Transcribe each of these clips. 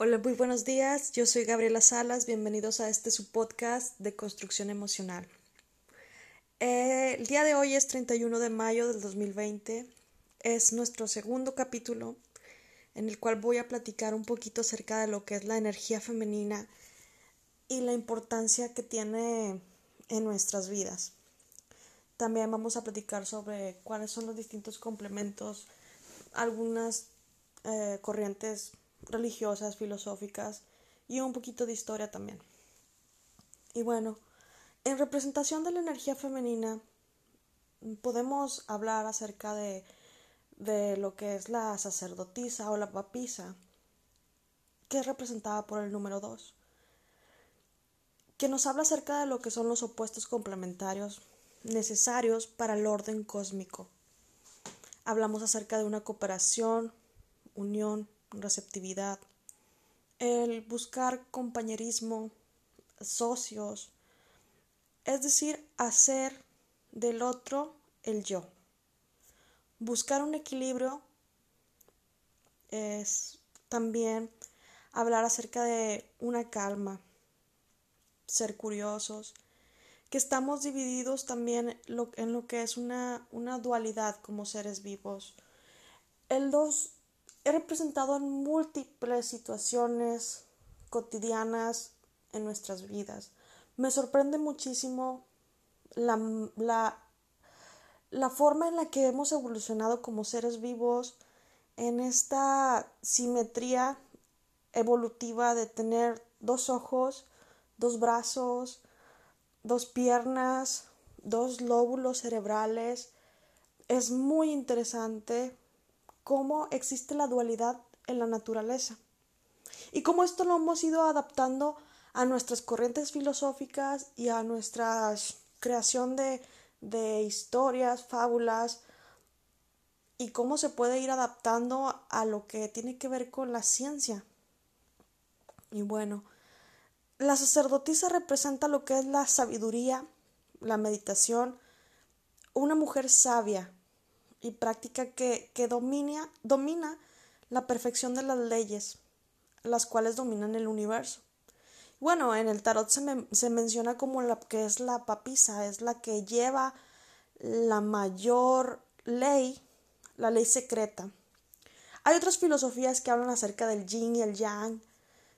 Hola, muy buenos días. Yo soy Gabriela Salas. Bienvenidos a este su podcast de construcción emocional. El día de hoy es 31 de mayo del 2020. Es nuestro segundo capítulo en el cual voy a platicar un poquito acerca de lo que es la energía femenina y la importancia que tiene en nuestras vidas. También vamos a platicar sobre cuáles son los distintos complementos, algunas eh, corrientes religiosas, filosóficas y un poquito de historia también. Y bueno, en representación de la energía femenina podemos hablar acerca de, de lo que es la sacerdotisa o la papisa, que es representada por el número 2, que nos habla acerca de lo que son los opuestos complementarios necesarios para el orden cósmico. Hablamos acerca de una cooperación, unión, receptividad, el buscar compañerismo, socios, es decir, hacer del otro el yo. Buscar un equilibrio es también hablar acerca de una calma, ser curiosos, que estamos divididos también en lo que es una, una dualidad como seres vivos. El dos he representado en múltiples situaciones cotidianas en nuestras vidas. Me sorprende muchísimo la, la, la forma en la que hemos evolucionado como seres vivos en esta simetría evolutiva de tener dos ojos, dos brazos, dos piernas, dos lóbulos cerebrales. Es muy interesante cómo existe la dualidad en la naturaleza y cómo esto lo hemos ido adaptando a nuestras corrientes filosóficas y a nuestra creación de, historias, fábulas, y cómo se puede ir adaptando a lo que tiene que ver con la ciencia. Y bueno, la sacerdotisa representa lo que es la sabiduría, la meditación, una mujer sabia, y práctica que, que domina, domina la perfección de las leyes, las cuales dominan el universo. Bueno, en el tarot se, se menciona como la que es la papisa, es la que lleva la mayor ley, la ley secreta. Hay otras filosofías que hablan acerca del yin y el yang.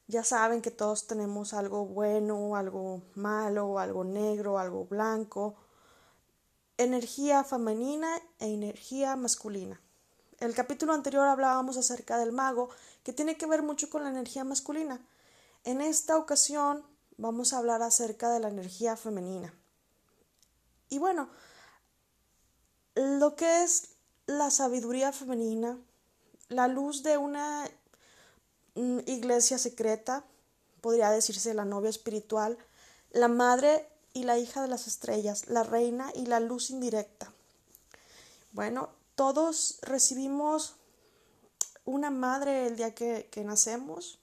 Ya saben que todos tenemos algo bueno, algo malo, algo negro, algo blanco, energía femenina e energía masculina. El capítulo anterior hablábamos acerca del mago, que tiene que ver mucho con la energía masculina. En esta ocasión vamos a hablar acerca de la energía femenina. Y bueno, lo que es la sabiduría femenina, la luz de una mm, iglesia secreta, podría decirse la novia espiritual, la madre y la hija de las estrellas, la reina y la luz indirecta. Bueno, todos recibimos una madre el día que, nacemos.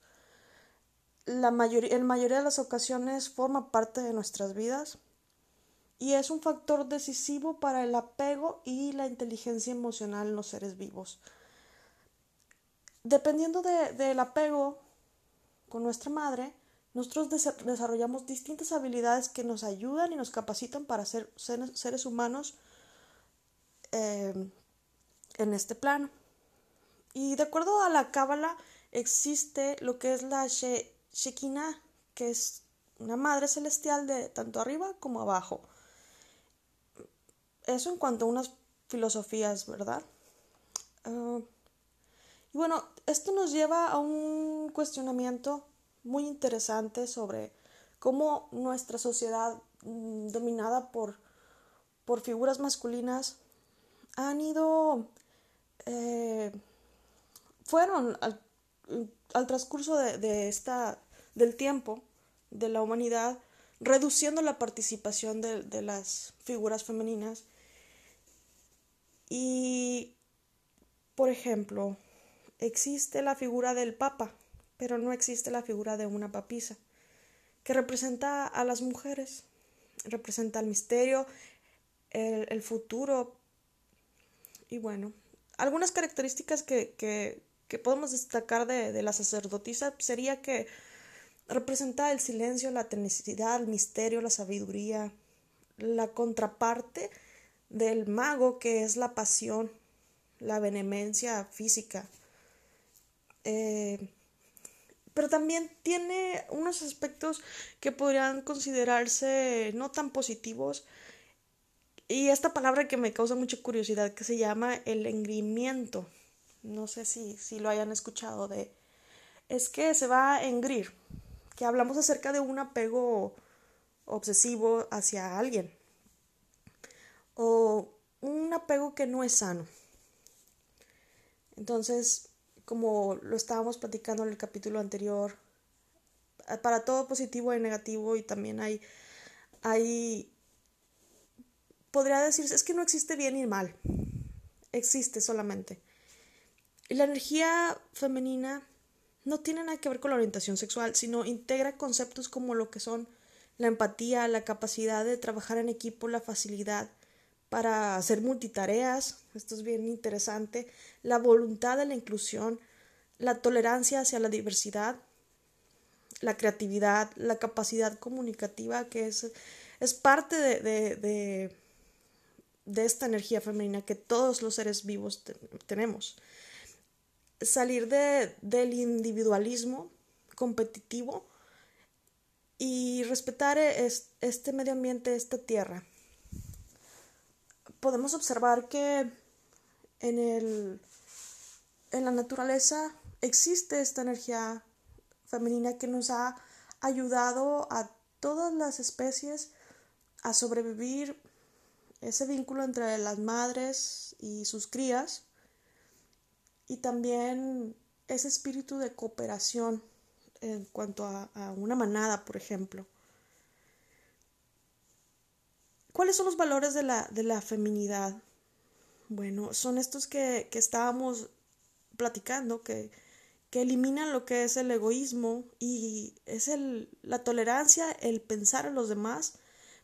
La mayoría, en mayoría de las ocasiones forma parte de nuestras vidas y es un factor decisivo para el apego y la inteligencia emocional en los seres vivos. Dependiendo del apego con nuestra madre, nosotros desarrollamos distintas habilidades que nos ayudan y nos capacitan para ser seres humanos em, en este plano. Y de acuerdo a la Cábala, existe lo que es la Shekinah, que es una madre celestial de tanto arriba como abajo. Eso en cuanto a unas filosofías, ¿verdad? Ah, y bueno, esto nos lleva a un cuestionamiento muy interesante sobre cómo nuestra sociedad mm, dominada por, por figuras masculinas han ido, eh, fueron al, transcurso de, esta, del tiempo de la humanidad, reduciendo la participación de, de las figuras femeninas. Y, por ejemplo, existe la figura del Papa, pero no existe la figura de una papisa, que representa a las mujeres, representa el misterio, el, futuro y bueno, algunas características que, que podemos destacar de, de la sacerdotisa sería que representa el silencio, la tenacidad, el misterio, la sabiduría, la contraparte del mago que es la pasión, la vehemencia física. Eh, pero también tiene unos aspectos que podrían considerarse no tan positivos. Y esta palabra que me causa mucha curiosidad, que se llama el engrimiento. No sé si, si lo hayan escuchado de... Es que se va a engrir, que hablamos acerca de un apego obsesivo hacia alguien o un apego que no es sano. Entonces, como lo estábamos platicando en el capítulo anterior, para todo positivo y negativo y también hay, hay, podría decirse, es que no existe bien y mal, existe solamente. Y la energía femenina no tiene nada que ver con la orientación sexual, sino integra conceptos como lo que son la empatía, la capacidad de trabajar en equipo, la facilidad para hacer multitareas, esto es bien interesante, la voluntad de la inclusión, la tolerancia hacia la diversidad, la creatividad, la capacidad comunicativa, que es, es parte de, de, de, esta energía femenina que todos los seres vivos tenemos salir de, del individualismo competitivo y respetar este medio ambiente, esta tierra. Podemos observar que en, el, en la naturaleza existe esta energía femenina que nos ha ayudado a todas las especies a sobrevivir ese vínculo entre las madres y sus crías y también ese espíritu de cooperación en cuanto a, una manada, por ejemplo. ¿Cuáles son los valores de la, de la feminidad? Bueno, son estos que, que estábamos platicando, que, que, eliminan lo que es el egoísmo y es el, la tolerancia, el pensar en los demás,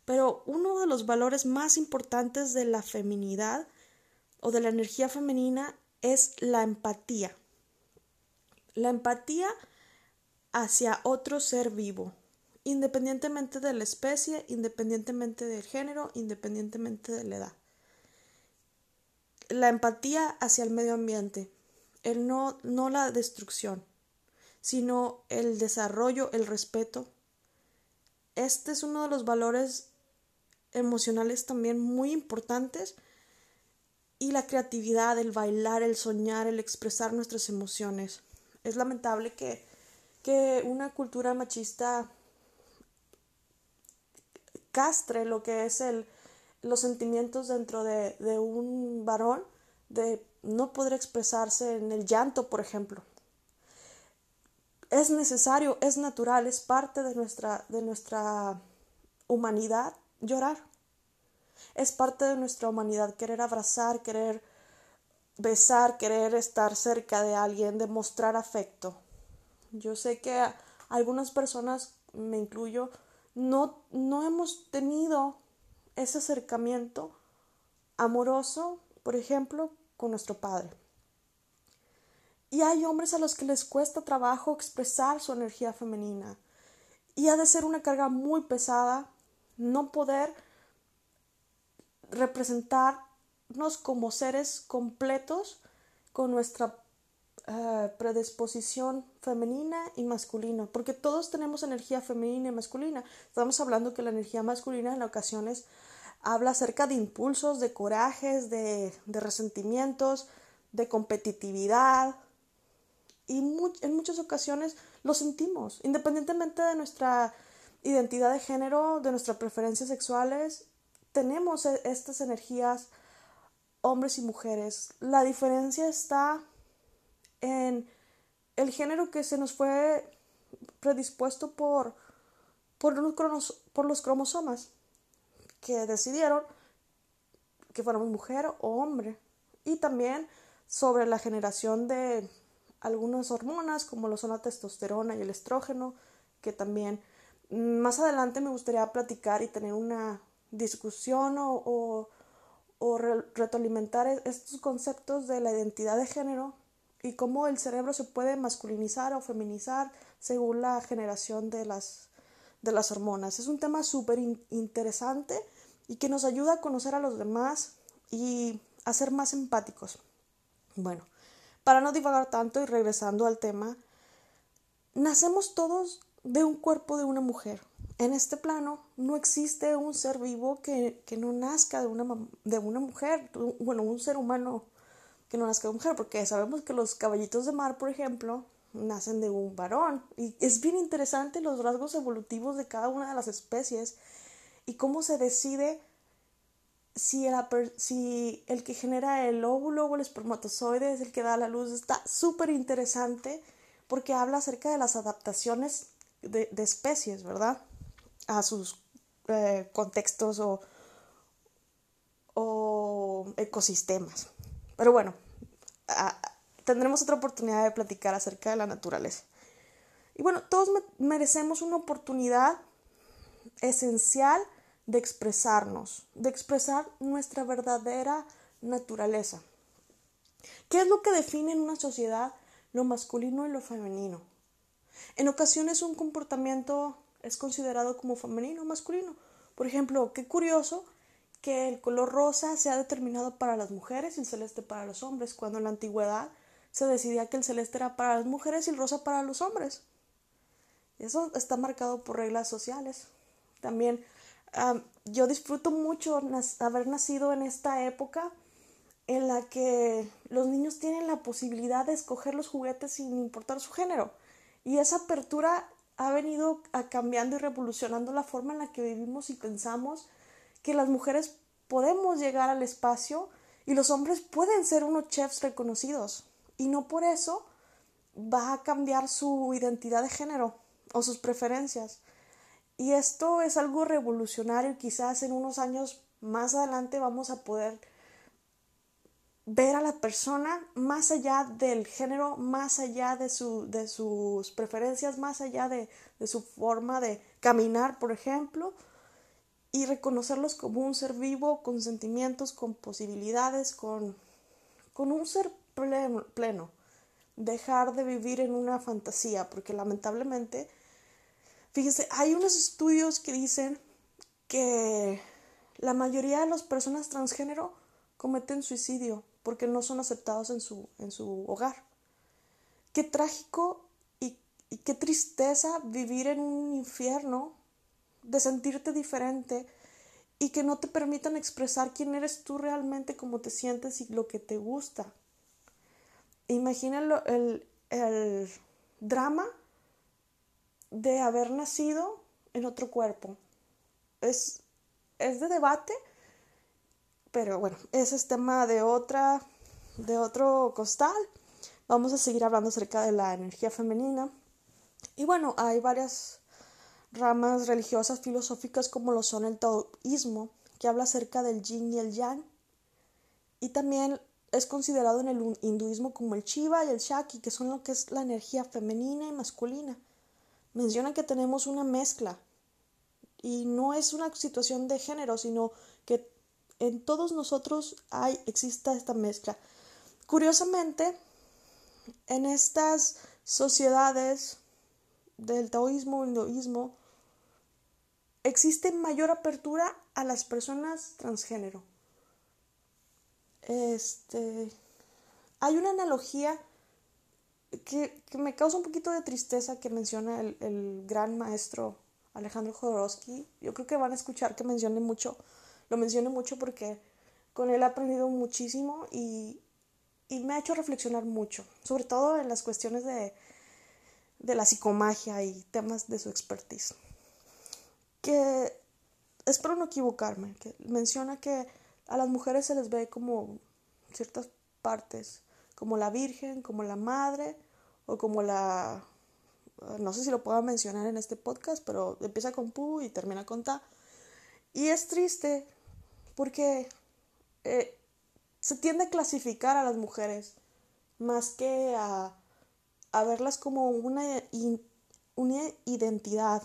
pero uno de los valores más importantes de la feminidad o de la energía femenina es la empatía. La empatía hacia otro ser vivo, independientemente de la especie, independientemente del género, independientemente de la edad. La empatía hacia el medio ambiente, el no, no la destrucción, sino el desarrollo, el respeto. Este es uno de los valores emocionales también muy importantes y la creatividad, el bailar, el soñar, el expresar nuestras emociones. Es lamentable que, que una cultura machista castre lo que es el, los sentimientos dentro de, un varón, de no poder expresarse en el llanto, por ejemplo. Es necesario, es natural, es parte de nuestra, de nuestra humanidad llorar. Es parte de nuestra humanidad querer abrazar, querer besar, querer estar cerca de alguien, demostrar afecto. Yo sé que algunas personas, me incluyo, no, no hemos tenido ese acercamiento amoroso, por ejemplo, con nuestro padre. Y hay hombres a los que les cuesta trabajo expresar su energía femenina. Y ha de ser una carga muy pesada no poder representarnos como seres completos con nuestra eh, predisposición femenina y masculina, porque todos tenemos energía femenina y masculina. Estamos hablando que la energía masculina en ocasiones habla acerca de impulsos, de corajes, de, de resentimientos, de competitividad, y en muchas ocasiones lo sentimos, independientemente de nuestra identidad de género, de nuestras preferencias sexuales, tenemos e-, estas energías hombres y mujeres. La diferencia está en el género que se nos fue predispuesto por, por, los, cromosomas que decidieron que fuéramos mujer o hombre. Y también sobre la generación de algunas hormonas como lo son la testosterona y el estrógeno, que también más adelante me gustaría platicar y tener una discusión o, o, retroalimentar estos conceptos de la identidad de género y cómo el cerebro se puede masculinizar o feminizar según la generación de las, de las hormonas. Es un tema súper interesante y que nos ayuda a conocer a los demás y a ser más empáticos. Bueno, para no divagar tanto y regresando al tema, nacemos todos de un cuerpo de una mujer. En este plano no existe un ser vivo que, que no nazca de una, de una mujer, bueno, un ser humano que no nazca de mujer, porque sabemos que los caballitos de mar, por ejemplo, nacen de un varón. Y es bien interesante los rasgos evolutivos de cada una de las especies y cómo se decide si el, si el que genera el óvulo o el espermatozoide es el que da la luz. Está súper interesante porque habla acerca de las adaptaciones de, especies, ¿verdad? A sus eh, contextos o, o ecosistemas. Pero bueno, tendremos otra oportunidad de platicar acerca de la naturaleza. Y bueno, todos merecemos una oportunidad esencial de expresarnos, de expresar nuestra verdadera naturaleza. ¿Qué es lo que define en una sociedad lo masculino y lo femenino? En ocasiones un comportamiento es considerado como femenino o masculino. Por ejemplo, qué curioso que el color rosa sea determinado para las mujeres y el celeste para los hombres, cuando en la antigüedad se decidía que el celeste era para las mujeres y el rosa para los hombres. Eso está marcado por reglas sociales. También yo disfruto mucho haber nacido en esta época en la que los niños tienen la posibilidad de escoger los juguetes sin importar su género. Y esa apertura ha venido cambiando y revolucionando la forma en la que vivimos y pensamos que las mujeres podemos llegar al espacio y los hombres pueden ser unos chefs reconocidos y no por eso va a cambiar su identidad de género o sus preferencias. Y esto es algo revolucionario y quizás en unos años más adelante vamos a poder ver a la persona más allá del género, más allá de, su, de sus preferencias, más allá de, de su forma de caminar, por ejemplo, y reconocerlos como un ser vivo, con sentimientos, con posibilidades, con, con un ser pleno. Dejar de vivir en una fantasía, porque lamentablemente, fíjense, hay unos estudios que dicen que la mayoría de las personas transgénero cometen suicidio porque no son aceptados en su, en su hogar. Qué trágico y qué tristeza vivir en un infierno de sentirte diferente y que no te permitan expresar quién eres tú realmente, cómo te sientes y lo que te gusta. Imagina el, el drama de haber nacido en otro cuerpo. Es, es de debate, pero bueno, ese es tema de otra, de otro costal. Vamos a seguir hablando acerca de la energía femenina. Y bueno, hay varias ramas religiosas filosóficas como lo son el taoísmo, que habla acerca del yin y el yang, y también es considerado en el hinduismo como el Shiva y el Shakti, que son lo que es la energía femenina y masculina. Menciona que tenemos una mezcla y no es una situación de género, sino que en todos nosotros hay existe esta mezcla. Curiosamente, en estas sociedades del taoísmo, hinduismo, existe mayor apertura a las personas transgénero. Este, hay una analogía que, me causa un poquito de tristeza que menciona el, gran maestro Alejandro Jodorowsky. Yo creo que van a escuchar que mencione mucho, lo mencione mucho porque con él he aprendido muchísimo y, y me ha hecho reflexionar mucho, sobre todo en las cuestiones de, de la psicomagia y temas de su expertise que espero no equivocarme, que menciona que a las mujeres se les ve como ciertas partes, como la Virgen, como la Madre o como la... No sé si lo puedo mencionar en este podcast, pero empieza con Pu y termina con Ta. Y es triste porque eh, se tiende a clasificar a las mujeres más que a, a verlas como una, una identidad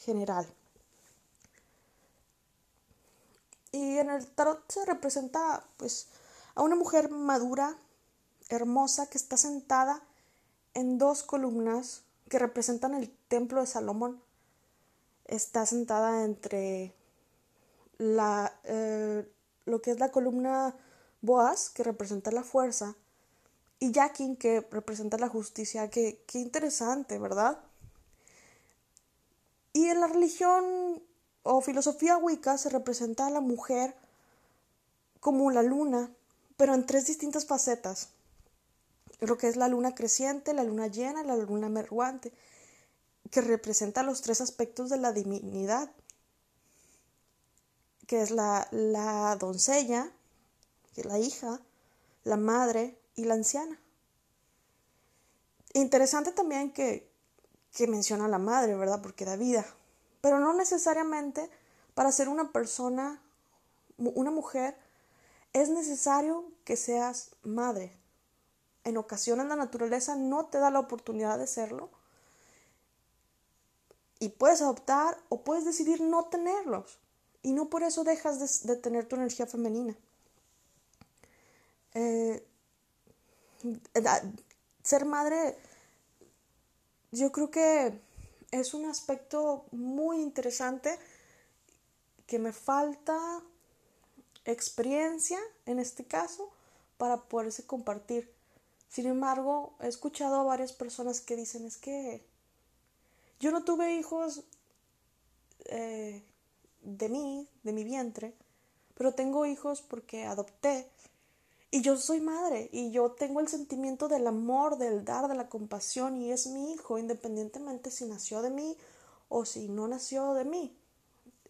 general. Y en el tarot se representa pues a una mujer madura, hermosa que está sentada en dos columnas que representan el templo de Salomón. Está sentada entre la, eh, lo que es la columna Boaz, que representa la fuerza, y Yakin, que representa la justicia. Qué, qué interesante, ¿verdad? Y en la religión o filosofía Wicca se representa a la mujer como la luna, pero en tres distintas facetas. Lo que es la luna creciente, la luna llena la luna menguante, que representa los tres aspectos de la divinidad, que es la, la doncella, la hija, la madre y la anciana. Interesante también que, que menciona a la madre, ¿verdad? Porque da vida. Pero no necesariamente para ser una persona, una mujer, es necesario que seas madre. En ocasiones la naturaleza no te da la oportunidad de serlo. Y puedes adoptar o puedes decidir no tenerlos. Y no por eso dejas de, tener tu energía femenina. Eh, ser madre, yo creo que es un aspecto muy interesante que me falta experiencia en este caso para poderse compartir. Sin embargo, he escuchado a varias personas que dicen es que yo no tuve hijos eh, de mí, de mi vientre, pero tengo hijos porque adopté y yo soy madre y yo tengo el sentimiento del amor, del dar, de la compasión y es mi hijo, independientemente si nació de mí o si no nació de mí.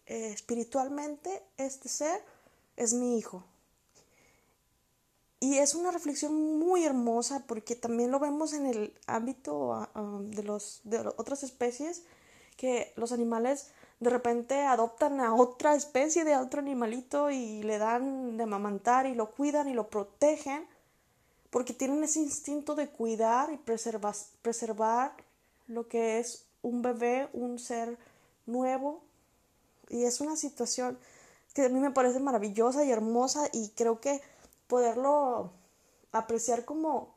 Eh, espiritualmente, este ser es mi hijo. Y es una reflexión muy hermosa porque también lo vemos en el ámbito ah, ah, de, los, de otras especies, que los animales de repente adoptan a otra especie de otro animalito y le dan de amamantar y lo cuidan y lo protegen porque tienen ese instinto de cuidar y preservar, preservar lo que es un bebé, un ser nuevo. Y es una situación que a mí me parece maravillosa y hermosa y creo que poderlo apreciar como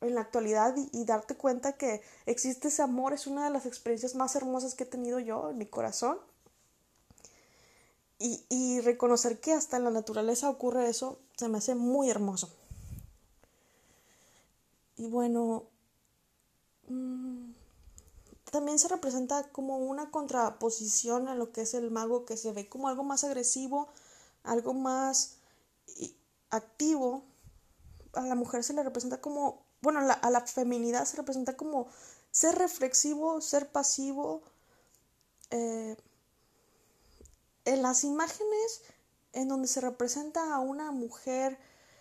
en la actualidad y, darte cuenta que existe ese amor es una de las experiencias más hermosas que he tenido yo en mi corazón. Y, reconocer que hasta en la naturaleza ocurre eso se me hace muy hermoso. Y bueno, mm, también se representa como una contraposición a lo que es el mago que se ve como algo más agresivo, algo más activo. A la mujer se le representa como bueno, a la feminidad se representa como ser reflexivo, ser pasivo. Eh, en las imágenes en donde se representa a una mujer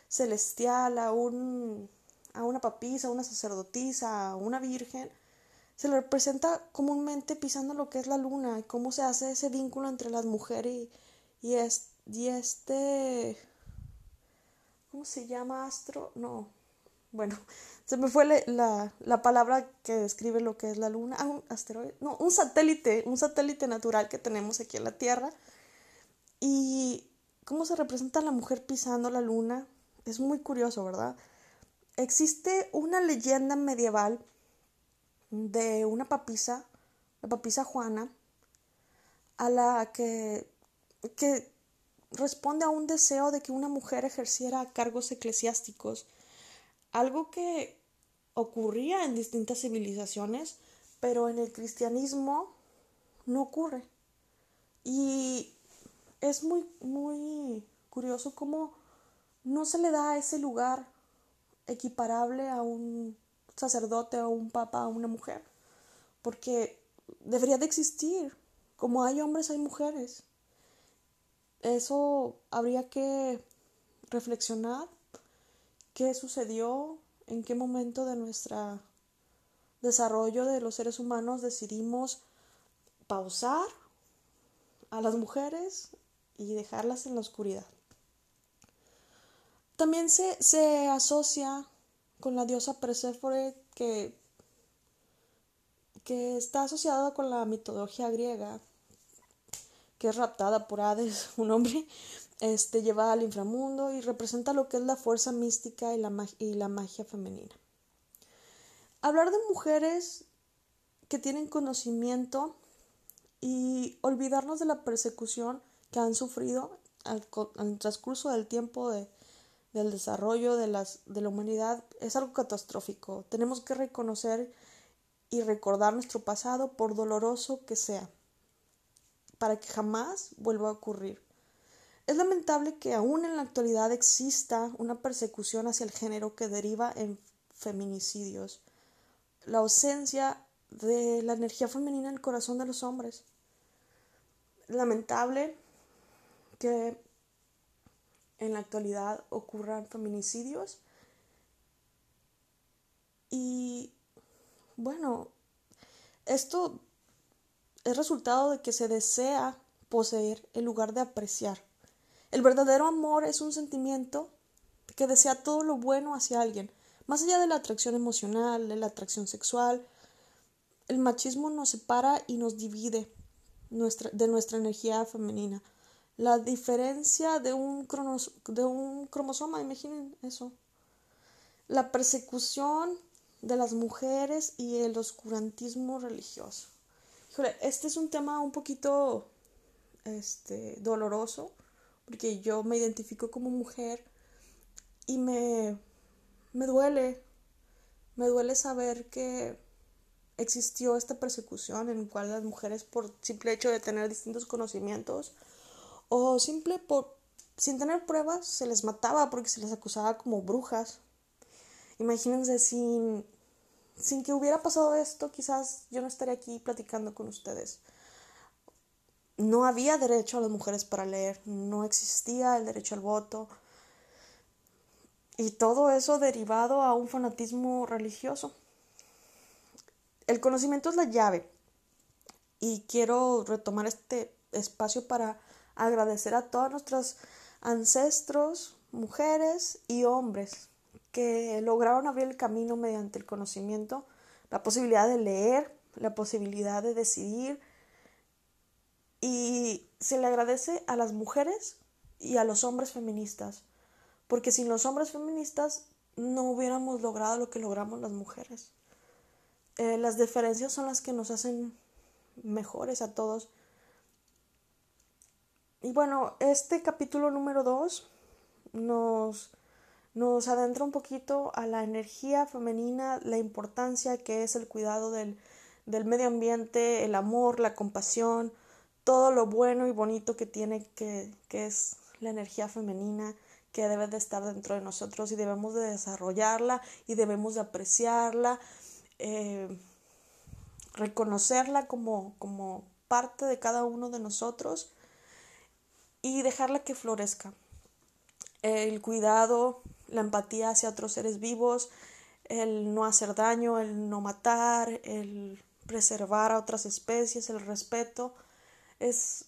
celestial, a, un, a una papisa, a una sacerdotisa, a una virgen, se le representa comúnmente pisando lo que es la luna y cómo se hace ese vínculo entre las mujeres y, y este... ¿Cómo se llama? Astro? No, bueno, se me fue la, palabra que describe lo que es la luna, ah, un asteroide, no, un satélite, un satélite natural que tenemos aquí en la Tierra. Y cómo se representa la mujer pisando la luna, es muy curioso, ¿verdad? Existe una leyenda medieval de una papisa, la papisa Juana, a la que, que responde a un deseo de que una mujer ejerciera cargos eclesiásticos algo que ocurría en distintas civilizaciones, pero en el cristianismo no ocurre. Y es muy, muy curioso cómo no se le da ese lugar equiparable a un sacerdote o un papa, a una mujer, porque debería de existir. Como hay hombres, hay mujeres. Eso habría que reflexionar qué sucedió, en qué momento de nuestro desarrollo de los seres humanos decidimos pausar a las mujeres y dejarlas en la oscuridad. También se, se asocia con la diosa Perséfone que, que está asociada con la mitología griega, que es raptada por Hades, un hombre, este, llevada al inframundo y representa lo que es la fuerza mística y la, magia femenina. Hablar de mujeres que tienen conocimiento y olvidarnos de la persecución que han sufrido al, transcurso del tiempo de, del desarrollo de, las, de la humanidad es algo catastrófico. Tenemos que reconocer y recordar nuestro pasado por doloroso que sea, para que jamás vuelva a ocurrir. Es lamentable que aún en la actualidad exista una persecución hacia el género que deriva en feminicidios, la ausencia de la energía femenina en el corazón de los hombres. Lamentable que en la actualidad ocurran feminicidios y bueno, esto es resultado de que se desea poseer en lugar de apreciar. El verdadero amor es un sentimiento que desea todo lo bueno hacia alguien, más allá de la atracción emocional, de la atracción sexual. El machismo nos separa y nos divide de nuestra energía femenina. La diferencia de un, de un cromosoma, imaginen eso. La persecución de las mujeres y el oscurantismo religioso. este es un tema un poquito este, doloroso, porque yo me identifico como mujer y me, me duele, me duele saber que existió esta persecución en la cual las mujeres por simple hecho de tener distintos conocimientos o simple por sin tener pruebas se les mataba porque se les acusaba como brujas Imagínense sin, sin que hubiera pasado esto, quizás yo no estaría aquí platicando con ustedes. No había derecho a las mujeres para leer, no existía el derecho al voto. Y todo eso derivado a un fanatismo religioso. El conocimiento es la llave. Y quiero retomar este espacio para agradecer a todos nuestros ancestros, mujeres y hombres que lograron abrir el camino mediante el conocimiento, la posibilidad de leer, la posibilidad de decidir. Y se le agradece a las mujeres y a los hombres feministas, porque sin los hombres feministas no hubiéramos logrado lo que logramos las mujeres. Eh, las diferencias son las que nos hacen mejores a todos. Y bueno, este capítulo número 2 nos nos adentra un poquito a la energía femenina, la importancia que es el cuidado del, medio ambiente, el amor, la compasión, todo lo bueno y bonito que tiene que, que es la energía femenina que debe de estar dentro de nosotros y debemos de desarrollarla y debemos de apreciarla, eh, reconocerla como, como parte de cada uno de nosotros y dejarla que florezca. El cuidado, la empatía hacia otros seres vivos, el no hacer daño, el no matar, el preservar a otras especies, el respeto. Es,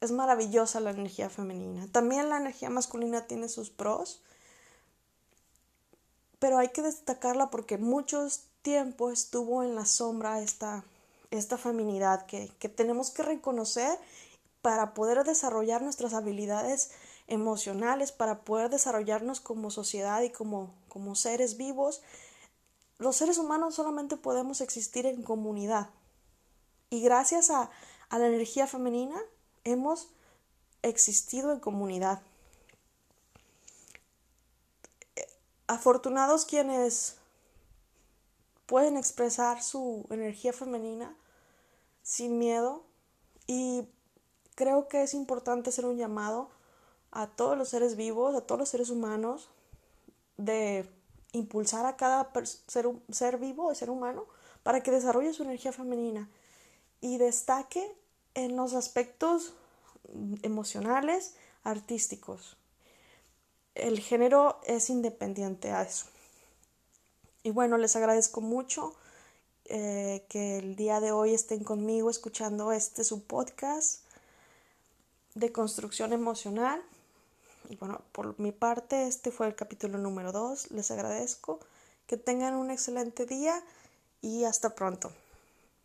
es maravillosa la energía femenina. También la energía masculina tiene sus pros, pero hay que destacarla porque mucho tiempo estuvo en la sombra esta, esta feminidad que, que tenemos que reconocer para poder desarrollar nuestras habilidades emocionales para poder desarrollarnos como sociedad y como, como seres vivos, los seres humanos solamente podemos existir en comunidad. Y gracias a, a la energía femenina hemos existido en comunidad. Afortunados quienes pueden expresar su energía femenina sin miedo y creo que es importante hacer un llamado a todos los seres vivos, a todos los seres humanos, de impulsar a cada ser, ser vivo, ser humano, para que desarrolle su energía femenina y destaque en los aspectos emocionales, artísticos. El género es independiente a eso. Y bueno, les agradezco mucho eh, que el día de hoy estén conmigo escuchando este su podcast de construcción emocional. Y bueno, por mi parte, este fue el capítulo número 2. Les agradezco. Que tengan un excelente día y hasta pronto.